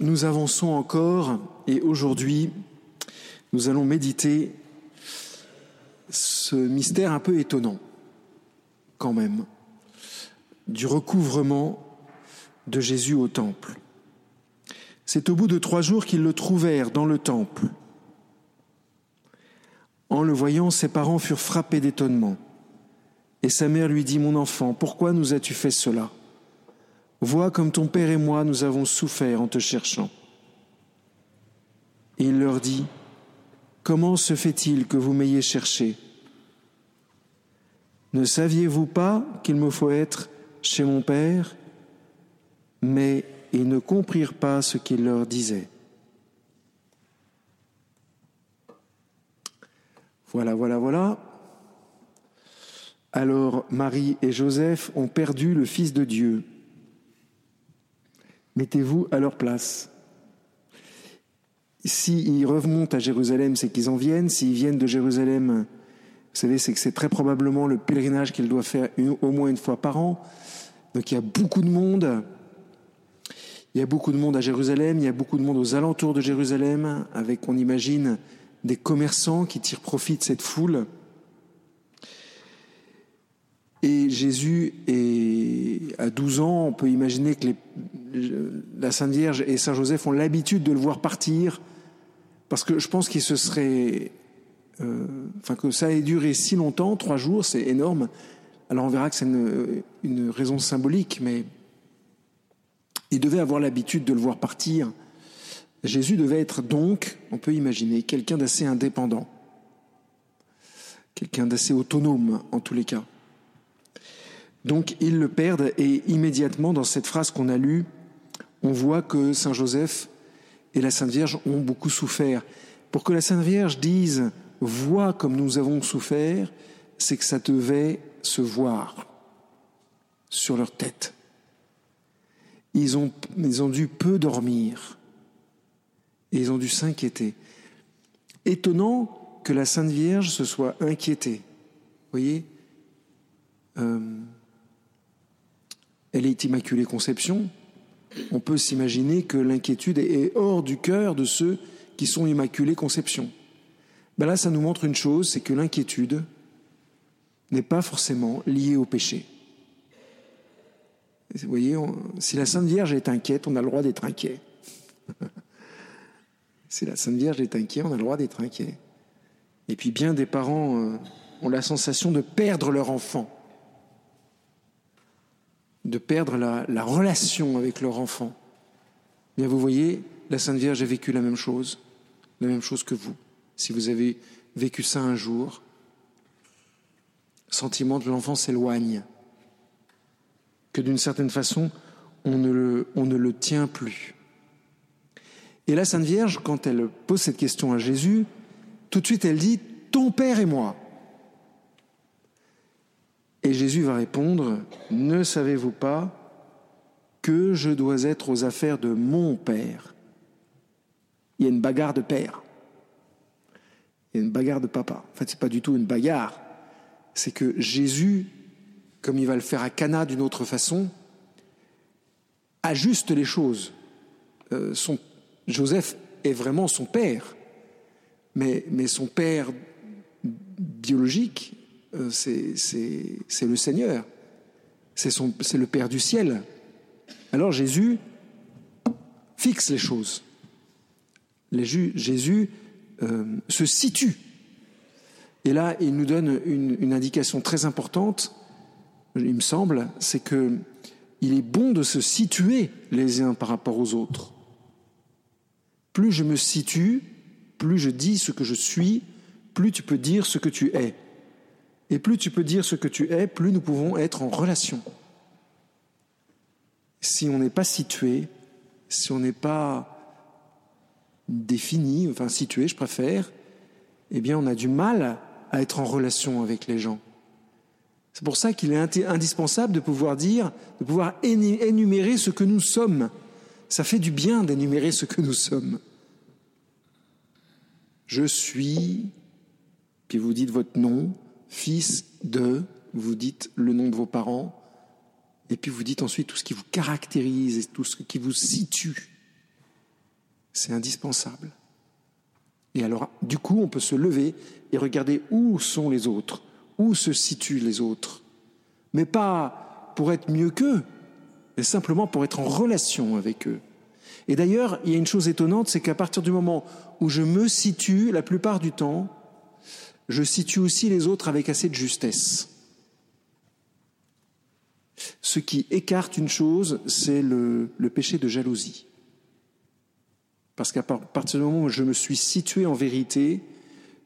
nous avançons encore et aujourd'hui, nous allons méditer ce mystère un peu étonnant, quand même, du recouvrement de Jésus au temple. C'est au bout de trois jours qu'ils le trouvèrent dans le temple. En le voyant, ses parents furent frappés d'étonnement. Et sa mère lui dit, Mon enfant, pourquoi nous as-tu fait cela? Vois comme ton père et moi nous avons souffert en te cherchant. Il leur dit, Comment se fait-il que vous m'ayez cherché? Ne saviez-vous pas qu'il me faut être chez mon père? Mais ils ne comprirent pas ce qu'il leur disait. Voilà, voilà, voilà. Alors Marie et Joseph ont perdu le Fils de Dieu. Mettez-vous à leur place. S'ils remontent à Jérusalem, c'est qu'ils en viennent. S'ils viennent de Jérusalem, vous savez, c'est que c'est très probablement le pèlerinage qu'ils doivent faire au moins une fois par an. Donc il y a beaucoup de monde. Il y a beaucoup de monde à Jérusalem, il y a beaucoup de monde aux alentours de Jérusalem, avec, on imagine, des commerçants qui tirent profit de cette foule. Et Jésus est à 12 ans, on peut imaginer que la Sainte Vierge et Saint Joseph ont l'habitude de le voir partir, parce que je pense qu'il se serait, euh, enfin que ça ait duré si longtemps, trois jours, c'est énorme. Alors on verra que c'est une, une, raison symbolique, mais il devait avoir l'habitude de le voir partir. Jésus devait être donc, on peut imaginer, quelqu'un d'assez indépendant, quelqu'un d'assez autonome en tous les cas. Donc ils le perdent et immédiatement dans cette phrase qu'on a lue, on voit que Saint Joseph et la Sainte Vierge ont beaucoup souffert. Pour que la Sainte Vierge dise vois comme nous avons souffert, c'est que ça devait se voir sur leur tête. Ils ont, dû peu dormir et ils ont dû s'inquiéter. Étonnant que la Sainte Vierge se soit inquiétée. Vous voyez euh, elle est Immaculée Conception, on peut s'imaginer que l'inquiétude est hors du cœur de ceux qui sont Immaculée Conception. Ben là, ça nous montre une chose, c'est que l'inquiétude n'est pas forcément liée au péché. Vous voyez, si la Sainte Vierge est inquiète, on a le droit d'être inquiet. si la Sainte Vierge est inquiète, on a le droit d'être inquiet. Et puis bien des parents euh, ont la sensation de perdre leur enfant de perdre la, relation avec leur enfant. Bien, vous voyez, la Sainte Vierge a vécu la même chose, la même chose que vous. Si vous avez vécu ça un jour, sentiment de l'enfant s'éloigne, que d'une certaine façon, on ne, le, on ne le tient plus. Et la Sainte Vierge, quand elle pose cette question à Jésus, tout de suite elle dit, Ton Père et moi. Et Jésus va répondre, Ne savez-vous pas que je dois être aux affaires de mon Père? Il y a une bagarre de père. Il y a une bagarre de papa. En fait, ce n'est pas du tout une bagarre. C'est que Jésus, comme il va le faire à Cana d'une autre façon, ajuste les choses. Euh, Joseph est vraiment son père, mais son père biologique euh, c'est le Seigneur, c'est le Père du ciel. Alors Jésus fixe les choses. Jésus euh, se situe. Et là, il nous donne une, une indication très importante, il me semble, c'est que il est bon de se situer les uns par rapport aux autres. Plus je me situe, plus je dis ce que je suis, plus tu peux dire ce que tu es. Et plus tu peux dire ce que tu es, plus nous pouvons être en relation. Si on n'est pas situé, si on n'est pas défini, enfin situé, je préfère, eh bien on a du mal à être en relation avec les gens. C'est pour ça qu'il est indispensable de pouvoir dire, de pouvoir énumérer ce que nous sommes. Ça fait du bien d'énumérer ce que nous sommes. Je suis, puis vous dites votre nom, fils de, vous dites le nom de vos parents, et puis vous dites ensuite tout ce qui vous caractérise et tout ce qui vous situe. C'est indispensable. Et alors, du coup, on peut se lever et regarder où sont les autres, où se situent les autres. Mais pas pour être mieux qu'eux, mais simplement pour être en relation avec eux. Et d'ailleurs, il y a une chose étonnante, c'est qu'à partir du moment où je me situe, la plupart du temps, je situe aussi les autres avec assez de justesse. Ce qui écarte une chose, c'est le, péché de jalousie. Parce qu'à partir du moment où je me suis situé en vérité,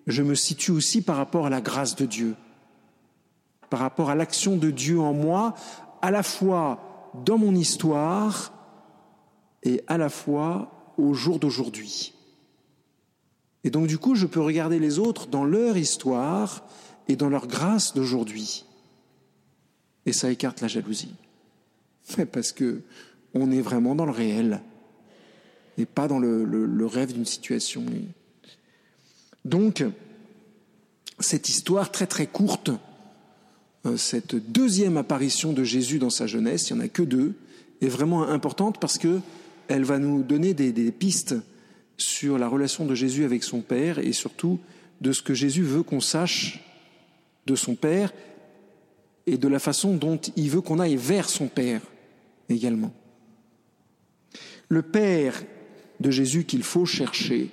je me situe aussi par rapport à la grâce de Dieu, par rapport à l'action de Dieu en moi, à la fois dans mon histoire et à la fois au jour d'aujourd'hui. Et donc du coup, je peux regarder les autres dans leur histoire et dans leur grâce d'aujourd'hui. Et ça écarte la jalousie. Parce que on est vraiment dans le réel et pas dans le, rêve d'une situation. Donc, cette histoire très très courte, euh, cette deuxième apparition de Jésus dans sa jeunesse, il n'y en a que deux, est vraiment importante parce que elle va nous donner des pistes sur la relation de Jésus avec son Père et surtout de ce que Jésus veut qu'on sache de son Père et de la façon dont il veut qu'on aille vers son Père également. Le Père de Jésus qu'il faut chercher,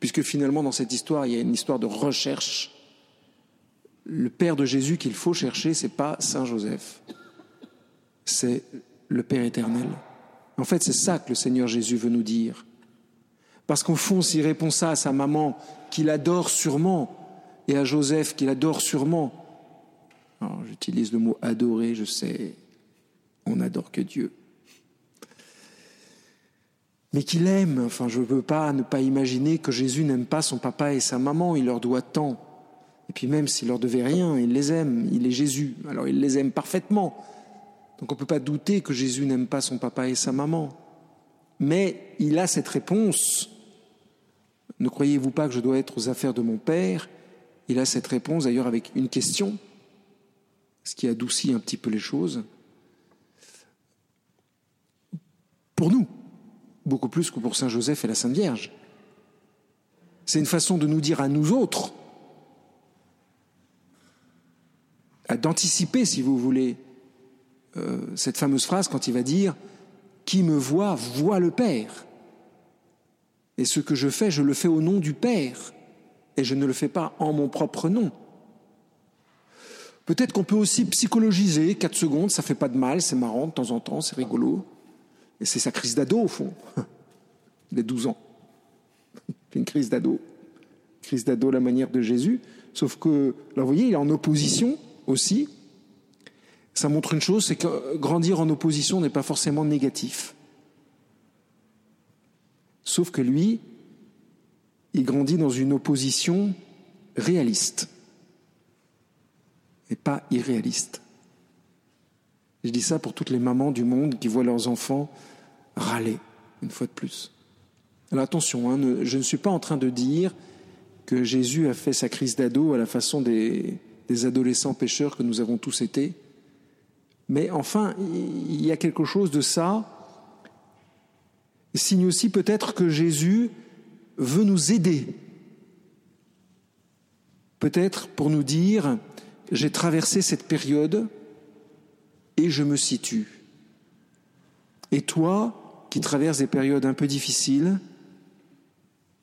puisque finalement dans cette histoire il y a une histoire de recherche. Le Père de Jésus qu'il faut chercher, c'est pas Saint Joseph, c'est le Père éternel. En fait, c'est ça que le Seigneur Jésus veut nous dire. Parce qu'au fond, s'il répond ça à sa maman, qu'il adore sûrement, et à Joseph, qu'il adore sûrement, j'utilise le mot adorer, je sais, on n'adore que Dieu. Mais qu'il aime, enfin je ne veux pas ne pas imaginer que Jésus n'aime pas son papa et sa maman, il leur doit tant. Et puis même s'il leur devait rien, il les aime, il est Jésus, alors il les aime parfaitement. Donc on ne peut pas douter que Jésus n'aime pas son papa et sa maman. Mais il a cette réponse. Ne croyez-vous pas que je dois être aux affaires de mon Père? Il a cette réponse d'ailleurs avec une question, ce qui adoucit un petit peu les choses. Pour nous, beaucoup plus que pour Saint Joseph et la Sainte Vierge. C'est une façon de nous dire à nous autres, d'anticiper, si vous voulez, euh, cette fameuse phrase quand il va dire Qui me voit, voit le Père. Et ce que je fais, je le fais au nom du Père, et je ne le fais pas en mon propre nom. Peut-être qu'on peut aussi psychologiser, 4 secondes, ça fait pas de mal, c'est marrant de temps en temps, c'est rigolo. Et c'est sa crise d'ado, au fond. Les 12 ans. Une crise d'ado. Crise d'ado la manière de Jésus. Sauf que, là, vous voyez, il est en opposition aussi ça montre une chose, c'est que grandir en opposition n'est pas forcément négatif. Sauf que lui, il grandit dans une opposition réaliste et pas irréaliste. Je dis ça pour toutes les mamans du monde qui voient leurs enfants râler, une fois de plus. Alors attention, hein, je ne suis pas en train de dire que Jésus a fait sa crise d'ado à la façon des, adolescents pécheurs que nous avons tous été. Mais enfin, il y a quelque chose de ça. Signe aussi peut-être que Jésus veut nous aider. Peut-être pour nous dire, j'ai traversé cette période et je me situe. Et toi, qui traverses des périodes un peu difficiles,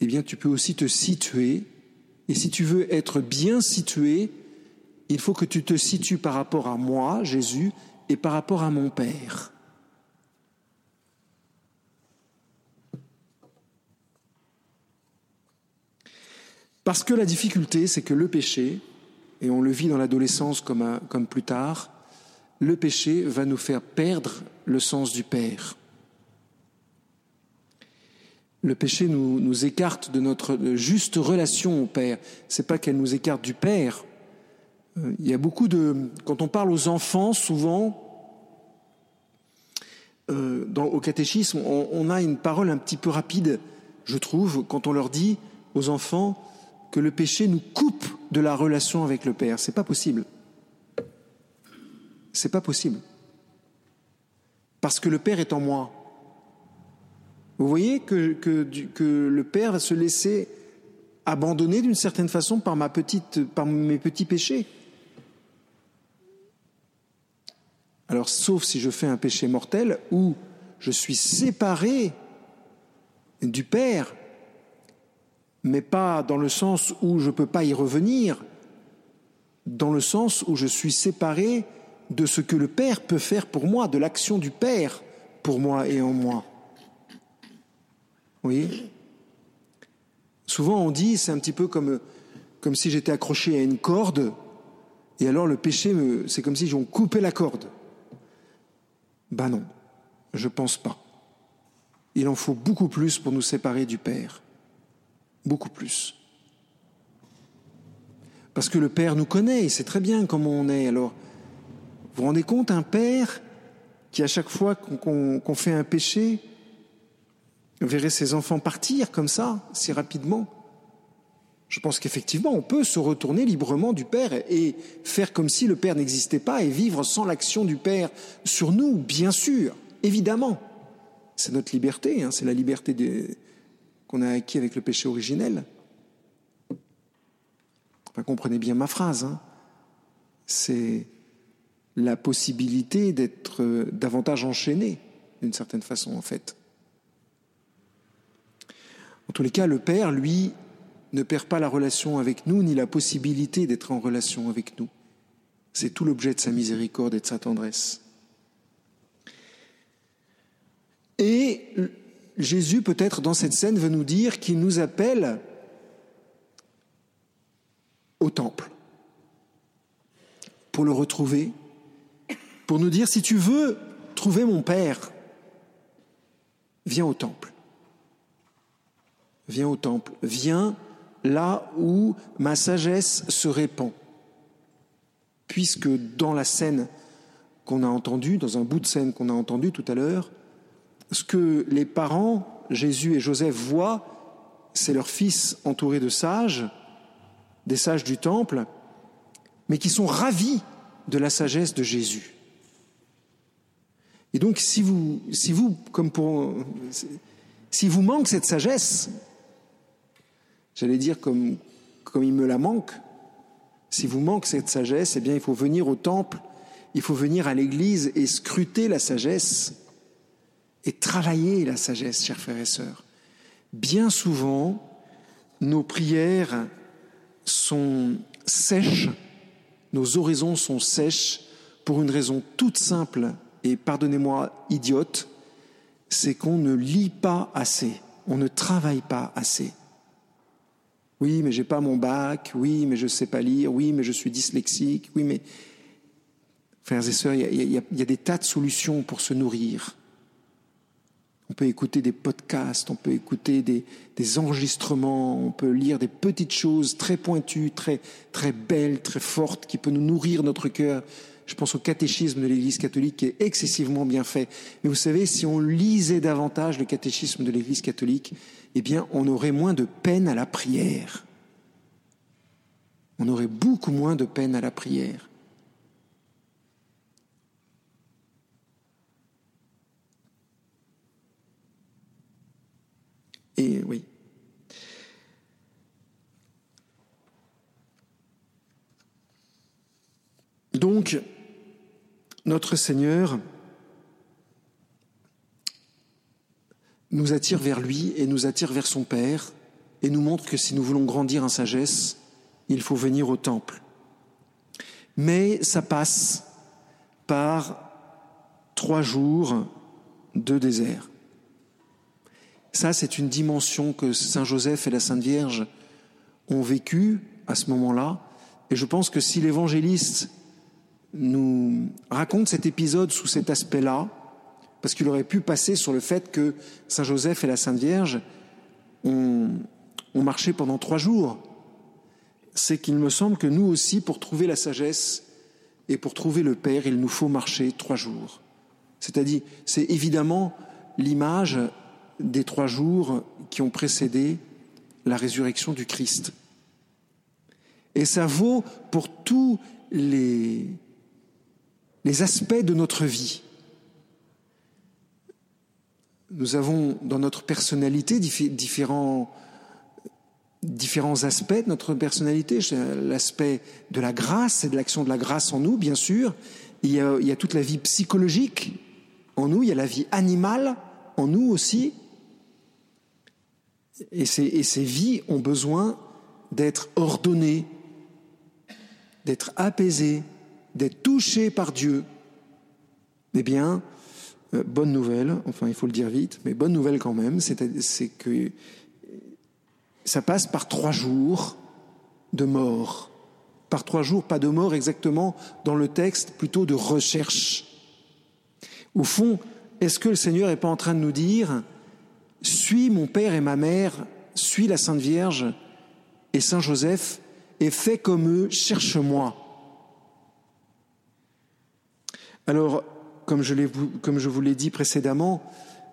eh bien, tu peux aussi te situer. Et si tu veux être bien situé, il faut que tu te situes par rapport à moi, Jésus, et par rapport à mon Père. Parce que la difficulté, c'est que le péché, et on le vit dans l'adolescence comme, comme plus tard, le péché va nous faire perdre le sens du Père. Le péché nous, nous écarte de notre juste relation au Père. C'est pas qu'elle nous écarte du Père, euh, il y a beaucoup de... Quand on parle aux enfants, souvent, euh, au catéchisme, on, a une parole un petit peu rapide, je trouve, quand on leur dit aux enfants que le péché nous coupe de la relation avec le Père. C'est pas possible. C'est pas possible. Parce que le Père est en moi. Vous voyez que, le Père va se laisser abandonner d'une certaine façon par, par mes petits péchés. Alors, sauf si je fais un péché mortel où je suis séparé du Père, mais pas dans le sens où je ne peux pas y revenir, dans le sens où je suis séparé de ce que le Père peut faire pour moi, de l'action du Père pour moi et en moi. Oui. Souvent on dit, c'est un petit peu comme, comme si j'étais accroché à une corde, et alors le péché, c'est comme si j'en coupé la corde. Ben non, je pense pas. Il en faut beaucoup plus pour nous séparer du Père. Beaucoup plus. Parce que le Père nous connaît, il sait très bien comment on est. Alors, vous vous rendez compte, un Père qui, à chaque fois qu'on fait un péché, verrait ses enfants partir comme ça, si rapidement Je pense qu'effectivement, on peut se retourner librement du Père et faire comme si le Père n'existait pas et vivre sans l'action du Père sur nous, bien sûr, évidemment. C'est notre liberté, hein, c'est la liberté qu'on a acquis avec le péché originel. Enfin, comprenez bien ma phrase. Hein. C'est la possibilité d'être euh, davantage enchaîné, d'une certaine façon, en fait. En tous les cas, le Père, lui, ne perd pas la relation avec nous, ni la possibilité d'être en relation avec nous. C'est tout l'objet de sa miséricorde et de sa tendresse. Et Jésus, peut-être dans cette scène, veut nous dire qu'il nous appelle au temple pour le retrouver, pour nous dire, si tu veux trouver mon Père, viens au temple. Viens au temple. Viens là où ma sagesse se répand. Puisque dans la scène qu'on a entendue, dans un bout de scène qu'on a entendu tout à l'heure, ce que les parents, Jésus et Joseph, voient, c'est leur fils entouré de sages, des sages du temple, mais qui sont ravis de la sagesse de Jésus. Et donc, si vous, si vous, comme pour, si vous manque cette sagesse, j'allais dire comme, comme il me la manque, si vous manque cette sagesse, eh bien, il faut venir au temple, il faut venir à l'église et scruter la sagesse et travailler la sagesse, chers frères et sœurs. Bien souvent, nos prières sont sèches, nos oraisons sont sèches pour une raison toute simple et pardonnez-moi idiote, c'est qu'on ne lit pas assez, on ne travaille pas assez. Oui, mais j'ai pas mon bac, oui, mais je sais pas lire, oui, mais je suis dyslexique, oui, mais frères et sœurs, il y, y a des tas de solutions pour se nourrir. On peut écouter des podcasts, on peut écouter des, enregistrements, on peut lire des petites choses très pointues, très, très belles, très fortes, qui peuvent nous nourrir notre cœur. Je pense au catéchisme de l'Église catholique qui est excessivement bien fait. Mais vous savez, si on lisait davantage le catéchisme de l'Église catholique, eh bien, on aurait moins de peine à la prière. On aurait beaucoup moins de peine à la prière. Et oui. Donc, notre Seigneur nous attire vers lui et nous attire vers son Père et nous montre que si nous voulons grandir en sagesse, il faut venir au temple. Mais ça passe par trois jours de désert. Ça, c'est une dimension que Saint Joseph et la Sainte Vierge ont vécue à ce moment-là. Et je pense que si l'évangéliste nous raconte cet épisode sous cet aspect-là, parce qu'il aurait pu passer sur le fait que Saint Joseph et la Sainte Vierge ont, ont marché pendant trois jours, c'est qu'il me semble que nous aussi, pour trouver la sagesse et pour trouver le Père, il nous faut marcher trois jours. C'est-à-dire, c'est évidemment l'image des trois jours qui ont précédé la résurrection du Christ. Et ça vaut pour tous les, les aspects de notre vie. nous avons dans notre personnalité différents, différents aspects de notre personnalité. L'aspect de la grâce et de l'action de la grâce en nous, bien sûr. Il y, a, il y a toute la vie psychologique en nous, il y a la vie animale en nous aussi. Et ces, vies ont besoin d'être ordonnées, d'être apaisées, d'être touchées par Dieu. Eh bien, euh, bonne nouvelle, enfin il faut le dire vite, mais bonne nouvelle quand même, c'est que ça passe par trois jours de mort. Par trois jours, pas de mort exactement dans le texte, plutôt de recherche. Au fond, est-ce que le Seigneur n'est pas en train de nous dire, suis mon Père et ma mère, suis la Sainte Vierge et Saint Joseph, et fais comme eux, cherche-moi. Alors, comme je, vous l'ai dit précédemment,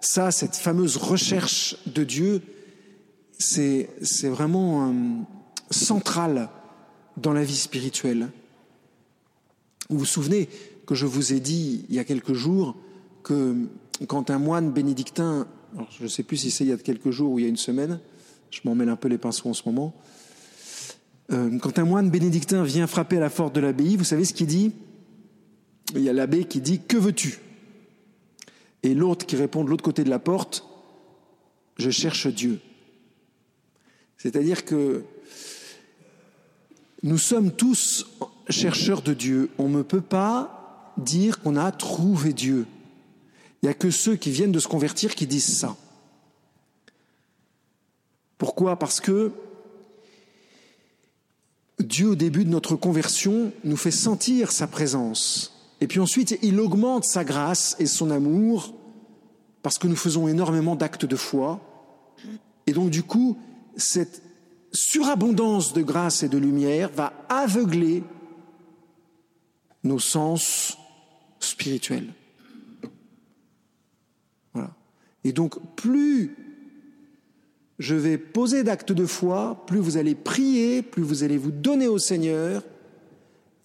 ça, cette fameuse recherche de Dieu, c'est vraiment euh, central dans la vie spirituelle. Vous vous souvenez que je vous ai dit il y a quelques jours que quand un moine bénédictin, je ne sais plus si c'est il y a quelques jours ou il y a une semaine, je m'en mêle un peu les pinceaux en ce moment, euh, quand un moine bénédictin vient frapper à la porte de l'abbaye, vous savez ce qu'il dit? Il y a l'abbé qui dit Que veux-tu? Et l'autre qui répond de l'autre côté de la porte Je cherche Dieu. C'est-à-dire que nous sommes tous chercheurs de Dieu. On ne peut pas dire qu'on a trouvé Dieu. Il n'y a que ceux qui viennent de se convertir qui disent ça. Pourquoi? Parce que Dieu, au début de notre conversion, nous fait sentir sa présence. Et puis ensuite, il augmente sa grâce et son amour parce que nous faisons énormément d'actes de foi. Et donc, du coup, cette surabondance de grâce et de lumière va aveugler nos sens spirituels. Voilà. Et donc, plus je vais poser d'actes de foi, plus vous allez prier, plus vous allez vous donner au Seigneur,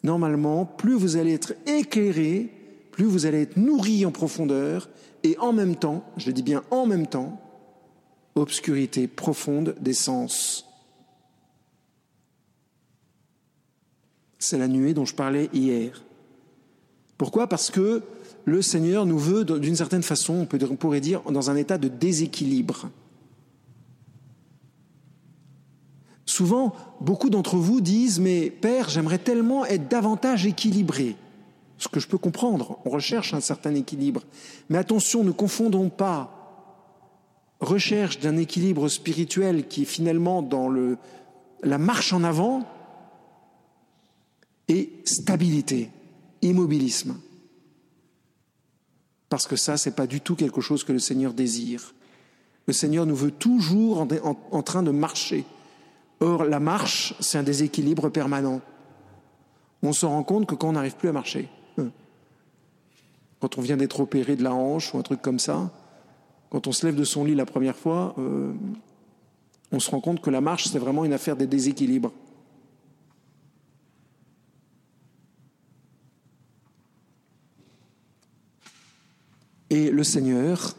normalement, plus vous allez être éclairé, plus vous allez être nourri en profondeur, et en même temps, je dis bien en même temps, obscurité profonde des sens. C'est la nuée dont je parlais hier. Pourquoi? Parce que le Seigneur nous veut, d'une certaine façon, on pourrait dire, dans un état de déséquilibre. Souvent, beaucoup d'entre vous disent Mais Père, j'aimerais tellement être davantage équilibré. Ce que je peux comprendre, on recherche un certain équilibre. Mais attention, ne confondons pas recherche d'un équilibre spirituel qui est finalement dans la marche en avant et stabilité, immobilisme. Parce que ça, n'est pas du tout quelque chose que le Seigneur désire. Le Seigneur nous veut toujours en, en train de marcher Or, la marche, c'est un déséquilibre permanent. On se rend compte que quand on n'arrive plus à marcher, hein, quand on vient d'être opéré de la hanche ou un truc comme ça, quand on se lève de son lit la première fois, euh, on se rend compte que la marche, c'est vraiment une affaire des déséquilibres. Et le Seigneur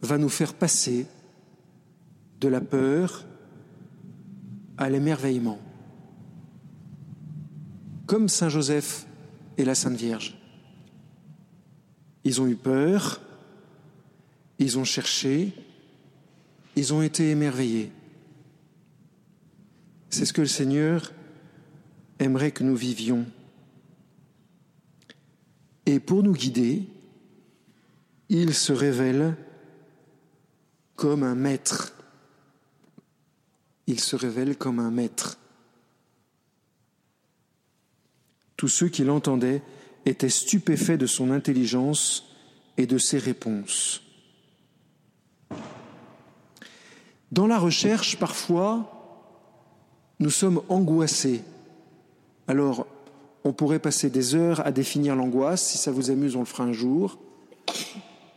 va nous faire passer de la peur à l'émerveillement, comme Saint Joseph et la Sainte Vierge. Ils ont eu peur, ils ont cherché, ils ont été émerveillés. C'est ce que le Seigneur aimerait que nous vivions. Et pour nous guider, il se révèle comme un maître il se révèle comme un maître. Tous ceux qui l'entendaient étaient stupéfaits de son intelligence et de ses réponses. Dans la recherche, parfois, nous sommes angoissés. Alors, on pourrait passer des heures à définir l'angoisse. Si ça vous amuse, on le fera un jour.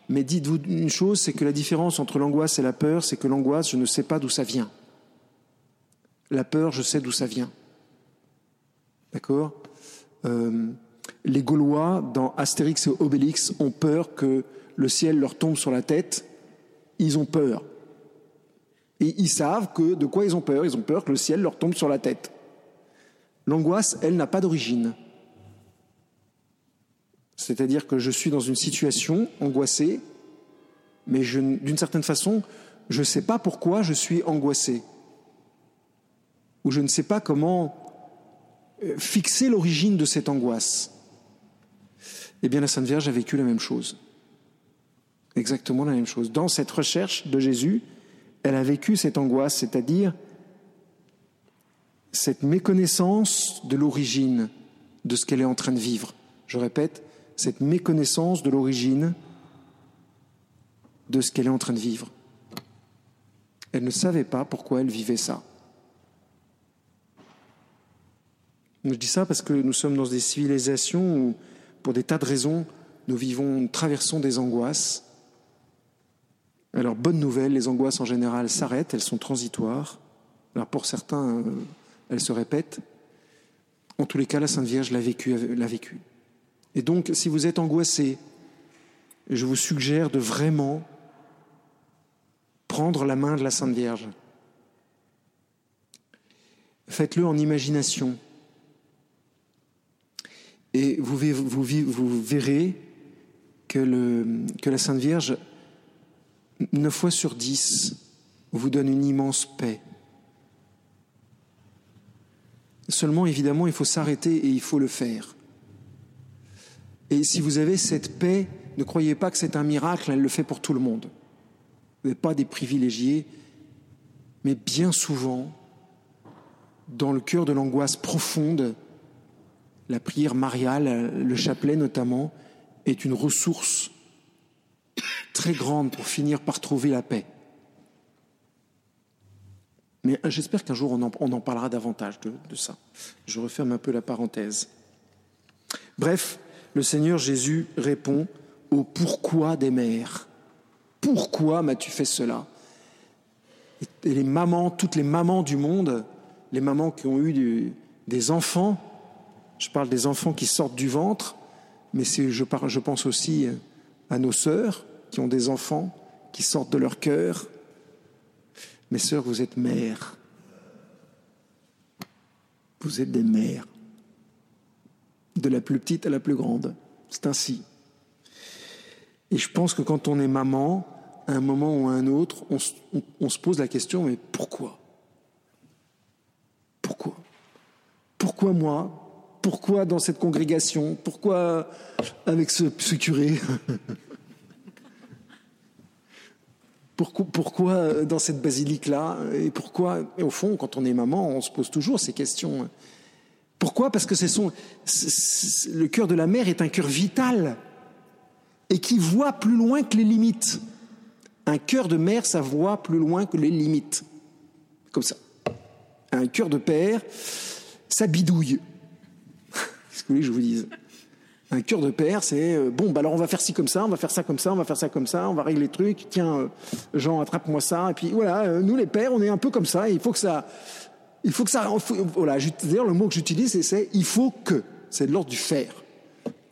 Mais dites-vous une chose, c'est que la différence entre l'angoisse et la peur, c'est que l'angoisse, je ne sais pas d'où ça vient. La peur, je sais d'où ça vient. D'accord? Euh, Les Gaulois, dans Astérix et Obélix, ont peur que le ciel leur tombe sur la tête Ils ont peur. Et ils savent que de quoi ils ont peur? Ils ont peur que le ciel leur tombe sur la tête. L'angoisse, elle, n'a pas d'origine. C'est-à-dire que je suis dans une situation angoissée, mais d'une certaine façon, je ne sais pas pourquoi je suis angoissé. Ou je ne sais pas comment euh, fixer l'origine de cette angoisse. Eh bien, la Sainte Vierge a vécu la même chose. Exactement la même chose. Dans cette recherche de Jésus, elle a vécu cette angoisse, c'est-à-dire cette méconnaissance de l'origine de ce qu'elle est en train de vivre. Je répète, cette méconnaissance de l'origine de ce qu'elle est en train de vivre. Elle ne savait pas pourquoi elle vivait ça. Je dis ça parce que nous sommes dans des civilisations où, pour des tas de raisons, nous vivons, nous traversons des angoisses. Alors, bonne nouvelle, les angoisses en général s'arrêtent, elles sont transitoires. Alors, pour certains, euh, elles se répètent. En tous les cas, la Sainte Vierge l'a vécu, l'a vécu. Et donc, si vous êtes angoissé, je vous suggère de vraiment prendre la main de la Sainte Vierge. Faites-le en imagination. Et vous, verrez que, la Sainte Vierge, neuf fois sur dix, vous donne une immense paix. Seulement, évidemment, il faut s'arrêter et il faut le faire. Et si vous avez cette paix, ne croyez pas que c'est un miracle, elle le fait pour tout le monde. Vous n'êtes pas des privilégiés, mais bien souvent, dans le cœur de l'angoisse profonde, la prière mariale, le chapelet notamment, est une ressource très grande pour finir par trouver la paix. Mais j'espère qu'un jour on en, parlera davantage de, de ça. Je referme un peu la parenthèse. Bref, le Seigneur Jésus répond au pourquoi des mères. Pourquoi m'as-tu fait cela? Et les mamans, toutes les mamans du monde, les mamans qui ont eu des enfants, je parle des enfants qui sortent du ventre, mais je, pense aussi à nos sœurs qui ont des enfants qui sortent de leur cœur. Mes sœurs, vous êtes mères. Vous êtes des mères de la plus petite à la plus grande. C'est ainsi. Et je pense que quand on est maman, à un moment ou à un autre, on, se pose la question, mais pourquoi? Pourquoi? Pourquoi moi? Pourquoi dans cette congrégation? Pourquoi avec ce, curé? Pourquoi, pourquoi, dans cette basilique-là? Et pourquoi? Au fond, quand on est maman, on se pose toujours ces questions. Pourquoi? Parce que le cœur de la mère est un cœur vital et qui voit plus loin que les limites. Un cœur de mère, ça voit plus loin que les limites. Comme ça. Un cœur de père, ça bidouille. Qu'est-ce que vous voulez que je vous dise? Un cœur de père, c'est euh, bon, bah alors on va faire ci comme ça, on va faire ça comme ça, on va faire ça comme ça, on va régler les trucs. Tiens, euh, Jean, attrape-moi ça. Et puis voilà, euh, nous les pères, on est un peu comme ça. il faut que ça, il faut que ça. Voilà, d'ailleurs, le mot que j'utilise, c'est il faut que. C'est de l'ordre du faire.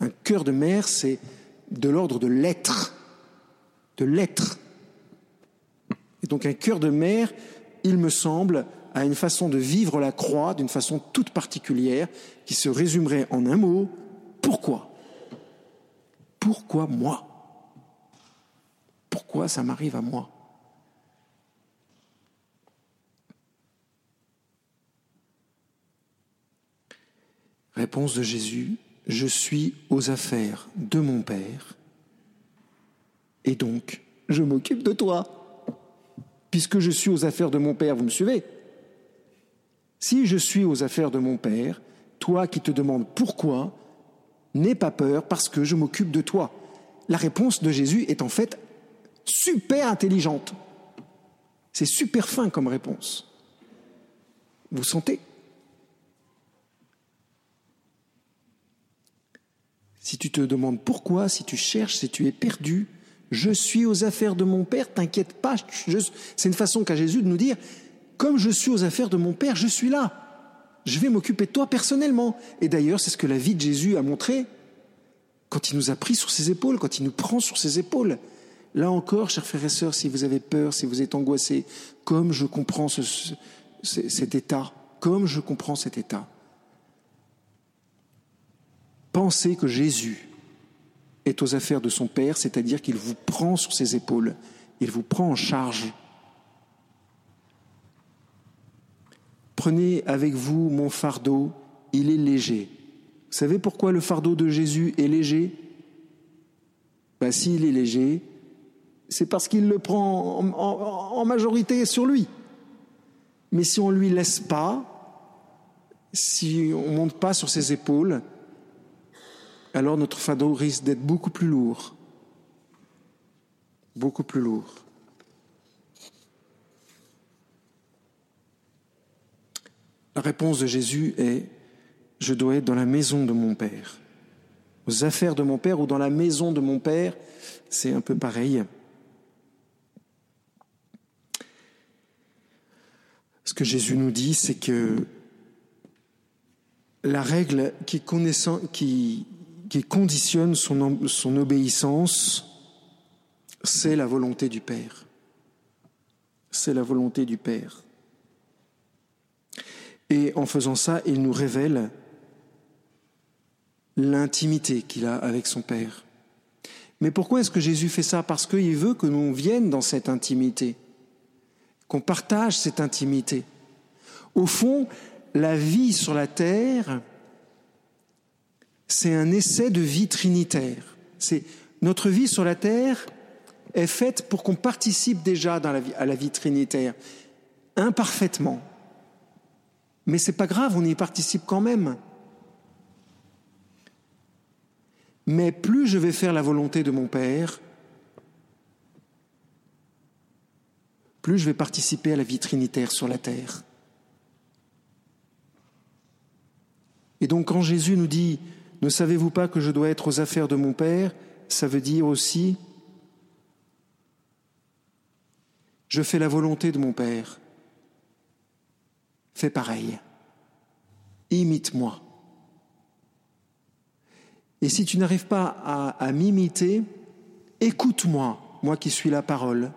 Un cœur de mère, c'est de l'ordre de l'être. De l'être. Et donc, un cœur de mère, il me semble, a une façon de vivre la croix d'une façon toute particulière qui se résumerait en un mot pourquoi? Pourquoi moi? Pourquoi ça m'arrive à moi? Réponse de Jésus, je suis aux affaires de mon Père, et donc je m'occupe de toi. Puisque je suis aux affaires de mon Père, vous me suivez? Si je suis aux affaires de mon Père, toi qui te demandes pourquoi, n'aie pas peur parce que je m'occupe de toi. La réponse de Jésus est en fait super intelligente. C'est super fin comme réponse. Vous sentez? Si tu te demandes pourquoi, si tu cherches, si tu es perdu, je suis aux affaires de mon Père, t'inquiète pas. C'est une façon qu'a Jésus de nous dire, comme je suis aux affaires de mon Père, je suis là. Je vais m'occuper de toi personnellement. Et d'ailleurs, c'est ce que la vie de Jésus a montré quand il nous a pris sur ses épaules, quand il nous prend sur ses épaules. Là encore, chers frères et sœurs, si vous avez peur, si vous êtes angoissés, comme je comprends ce, cet état, comme je comprends cet état, pensez que Jésus est aux affaires de son Père, c'est-à-dire qu'il vous prend sur ses épaules, il vous prend en charge. Prenez avec vous mon fardeau, il est léger. Vous savez pourquoi le fardeau de Jésus est léger? Ben, S'il est léger, c'est parce qu'il le prend en, majorité sur lui. Mais si on ne lui laisse pas, si on ne monte pas sur ses épaules, alors notre fardeau risque d'être beaucoup plus lourd. Beaucoup plus lourd. La réponse de Jésus est Je dois être dans la maison de mon Père. Aux affaires de mon Père ou dans la maison de mon Père, c'est un peu pareil. Ce que Jésus nous dit, c'est que la règle qui, qui, qui conditionne son, obéissance, c'est la volonté du Père. C'est la volonté du Père. Et en faisant ça, il nous révèle l'intimité qu'il a avec son Père. Mais pourquoi est-ce que Jésus fait ça? Parce qu'il veut que nous vienne dans cette intimité, qu'on partage cette intimité. Au fond, la vie sur la terre, c'est un essai de vie trinitaire. C'est notre vie sur la terre est faite pour qu'on participe déjà à la vie trinitaire, imparfaitement. Mais c'est pas grave, on y participe quand même. Mais plus je vais faire la volonté de mon Père, plus je vais participer à la vie trinitaire sur la terre. Et donc quand Jésus nous dit Ne savez-vous pas que je dois être aux affaires de mon Père? Ça veut dire aussi Je fais la volonté de mon Père. Fais pareil. Imite-moi. Et si tu n'arrives pas à, m'imiter, écoute-moi, moi qui suis la parole.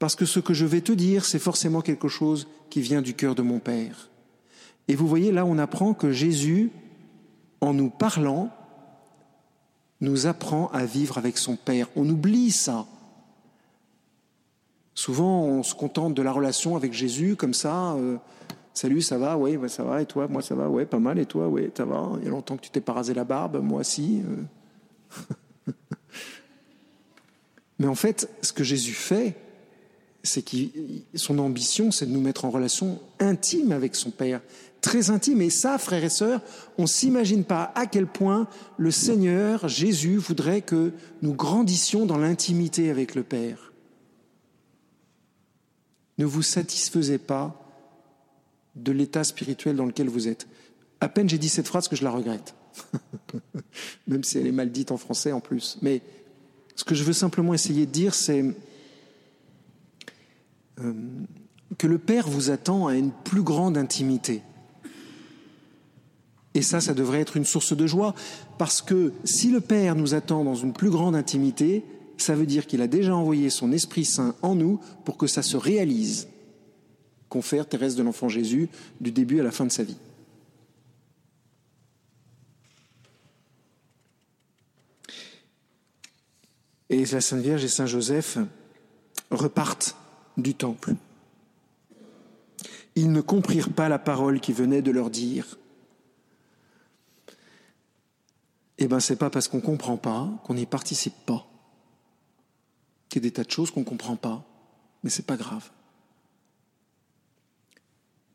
Parce que ce que je vais te dire, c'est forcément quelque chose qui vient du cœur de mon Père. Et vous voyez, là, on apprend que Jésus, en nous parlant, nous apprend à vivre avec son Père. On oublie ça. Souvent, on se contente de la relation avec Jésus comme ça. Euh, Salut, ça va? Oui, ça va. Et toi? Moi, ça va? Ouais, pas mal. Et toi? Oui, ça va. Il y a longtemps que tu t'es pas rasé la barbe? Moi, si. Euh. Mais en fait, ce que Jésus fait, c'est que son ambition, c'est de nous mettre en relation intime avec son Père, très intime. Et ça, frères et sœurs, on ne s'imagine pas à quel point le Seigneur, Jésus, voudrait que nous grandissions dans l'intimité avec le Père. Ne vous satisfaisez pas de l'état spirituel dans lequel vous êtes. À peine j'ai dit cette phrase que je la regrette, même si elle est mal dite en français en plus. Mais ce que je veux simplement essayer de dire, c'est euh, que le Père vous attend à une plus grande intimité. Et ça, ça devrait être une source de joie, parce que si le Père nous attend dans une plus grande intimité, ça veut dire qu'il a déjà envoyé son Esprit Saint en nous pour que ça se réalise confère Thérèse de l'Enfant Jésus du début à la fin de sa vie. Et la Sainte Vierge et Saint Joseph repartent du temple. Ils ne comprirent pas la parole qui venait de leur dire. Eh bien, c'est pas parce qu'on comprend pas qu'on n'y participe pas. Il y a des tas de choses qu'on comprend pas, mais c'est pas grave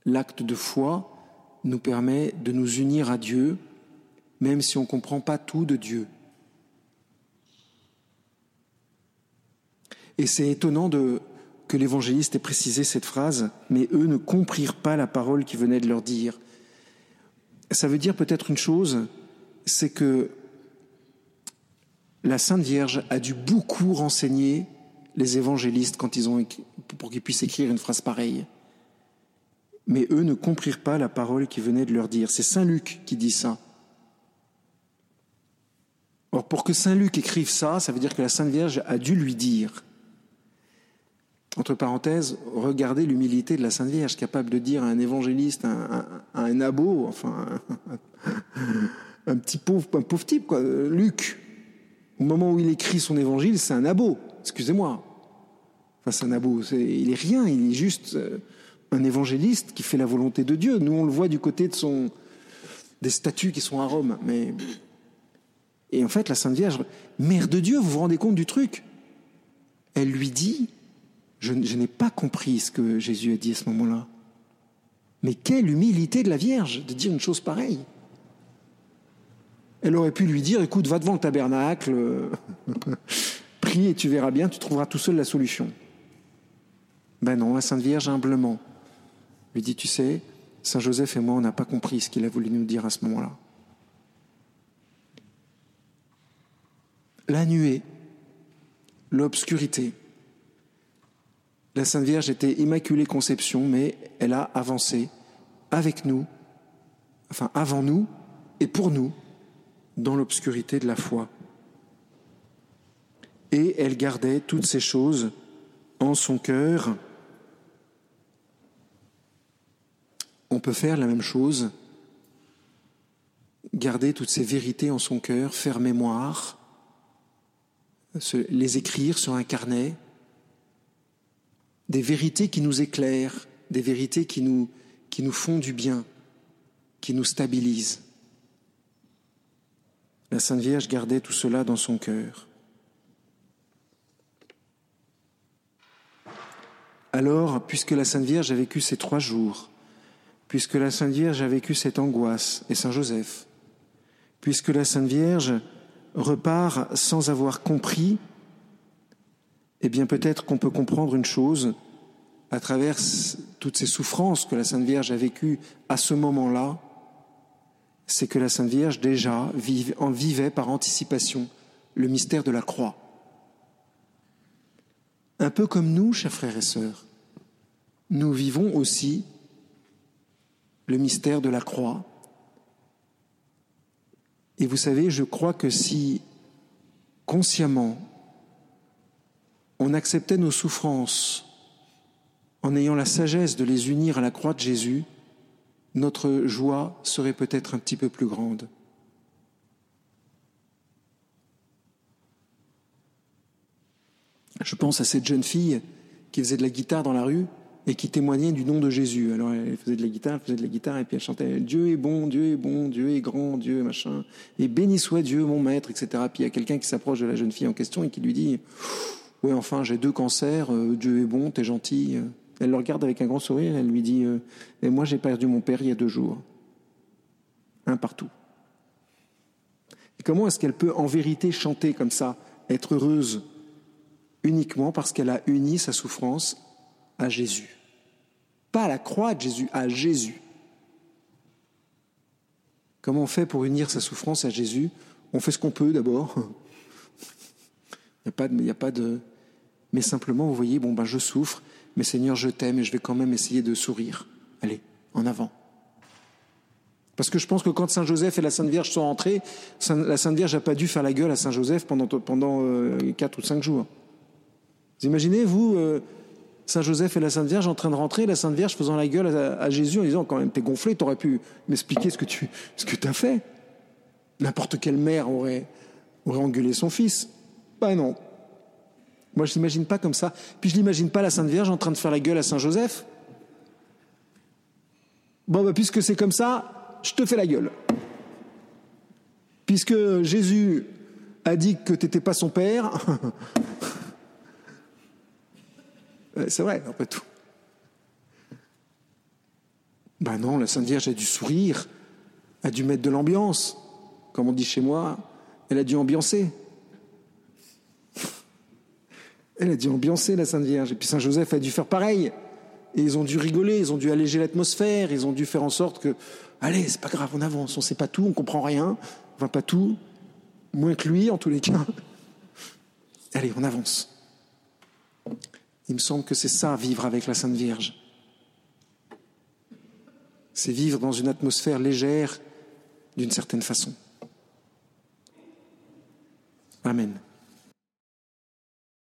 l'acte de foi nous permet de nous unir à Dieu, même si on ne comprend pas tout de Dieu. Et c'est étonnant que l'évangéliste ait précisé cette phrase, mais eux ne comprirent pas la parole qui venait de leur dire. Ça veut dire peut-être une chose, c'est que la Sainte Vierge a dû beaucoup renseigner les évangélistes pour qu'ils puissent écrire une phrase pareille mais eux ne comprirent pas la parole qui venait de leur dire. C'est Saint Luc qui dit ça. Or, pour que Saint Luc écrive ça, ça veut dire que la Sainte Vierge a dû lui dire. Entre parenthèses, regardez l'humilité de la Sainte Vierge, capable de dire à un évangéliste, à un, abo, enfin, un, petit pauvre, un pauvre type, quoi, Luc, au moment où il écrit son évangile, c'est un abo, excusez-moi. Enfin, c'est un abo, il est rien, il est juste euh, un évangéliste qui fait la volonté de Dieu. Nous, on le voit du côté de son, des statues qui sont à Rome, mais et en fait, la Sainte Vierge, Mère de Dieu, vous vous rendez compte du truc? Elle lui dit, je, n'ai pas compris ce que Jésus a dit à ce moment-là. Mais quelle humilité de la Vierge de dire une chose pareille. Elle aurait pu lui dire, écoute, va devant le tabernacle, prie et tu verras bien, tu trouveras tout seul la solution. Ben non, la Sainte Vierge, humblement, lui dit, tu sais, Saint Joseph et moi, on n'a pas compris ce qu'il a voulu nous dire à ce moment-là. la nuée, l'obscurité. La Sainte Vierge était Immaculée Conception, mais elle a avancé avec nous, enfin avant nous et pour nous, dans l'obscurité de la foi. Et elle gardait toutes ces choses en son cœur. On peut faire la même chose, garder toutes ces vérités en son cœur, faire mémoire, les écrire sur un carnet, des vérités qui nous éclairent, des vérités qui nous, qui nous font du bien, qui nous stabilisent. La Sainte Vierge gardait tout cela dans son cœur. Alors, puisque la Sainte Vierge a vécu ces trois jours, puisque la Sainte Vierge a vécu cette angoisse, et Saint Joseph, puisque la Sainte Vierge repart sans avoir compris, eh bien peut-être qu'on peut comprendre une chose à travers toutes ces souffrances que la Sainte Vierge a vécues à ce moment-là, c'est que la Sainte Vierge déjà en vivait par anticipation le mystère de la croix. Un peu comme nous, chers frères et sœurs, nous vivons aussi le mystère de la croix et vous savez, je crois que si consciemment on acceptait nos souffrances en ayant la sagesse de les unir à la croix de Jésus, notre joie serait peut-être un petit peu plus grande. Je pense à cette jeune fille qui faisait de la guitare dans la rue et qui témoignait du nom de Jésus. Alors elle faisait de la guitare, elle faisait de la guitare, et puis elle chantait Dieu est bon, Dieu est bon, Dieu est grand, Dieu machin, et béni soit Dieu mon maître, etc. Puis il y a quelqu'un qui s'approche de la jeune fille en question et qui lui dit Ouais, enfin j'ai deux cancers, euh, Dieu est bon, t'es gentil. Elle le regarde avec un grand sourire, elle lui dit euh, Et moi j'ai perdu mon père il y a deux jours. Un partout. Et comment est-ce qu'elle peut en vérité chanter comme ça, être heureuse uniquement parce qu'elle a uni sa souffrance à Jésus? Pas à la croix de Jésus, à Jésus. Comment on fait pour unir sa souffrance à Jésus? On fait ce qu'on peut d'abord. Il n'y a pas de. Mais simplement, vous voyez, bon, ben, je souffre, mais Seigneur, je t'aime et je vais quand même essayer de sourire. Allez, en avant. Parce que je pense que quand Saint Joseph et la Sainte Vierge sont entrés, la Sainte Vierge n'a pas dû faire la gueule à Saint Joseph pendant, pendant euh, 4 ou 5 jours. Vous imaginez, vous, euh, Saint Joseph et la Sainte Vierge en train de rentrer, la Sainte Vierge faisant la gueule à, Jésus en disant quand même t'es gonflé, t'aurais pu m'expliquer ce que tu ce que as fait. N'importe quelle mère aurait aurait engueulé son fils. Ben non. Moi je l'imagine pas comme ça. Puis je l'imagine pas la Sainte Vierge en train de faire la gueule à Saint Joseph. Bon bah puisque c'est comme ça, je te fais la gueule. Puisque Jésus a dit que t'étais pas son père. Euh, c'est vrai, après tout. Ben non, la Sainte Vierge a dû sourire, a dû mettre de l'ambiance. Comme on dit chez moi, elle a dû ambiancer. Elle a dû ambiancer la Sainte Vierge. Et puis Saint Joseph a dû faire pareil. Et ils ont dû rigoler, ils ont dû alléger l'atmosphère, ils ont dû faire en sorte que, allez, c'est pas grave, on avance, on sait pas tout, on comprend rien, enfin pas tout, moins que lui en tous les cas. Allez, on avance. Il me semble que c'est ça, vivre avec la Sainte Vierge. C'est vivre dans une atmosphère légère d'une certaine façon. Amen.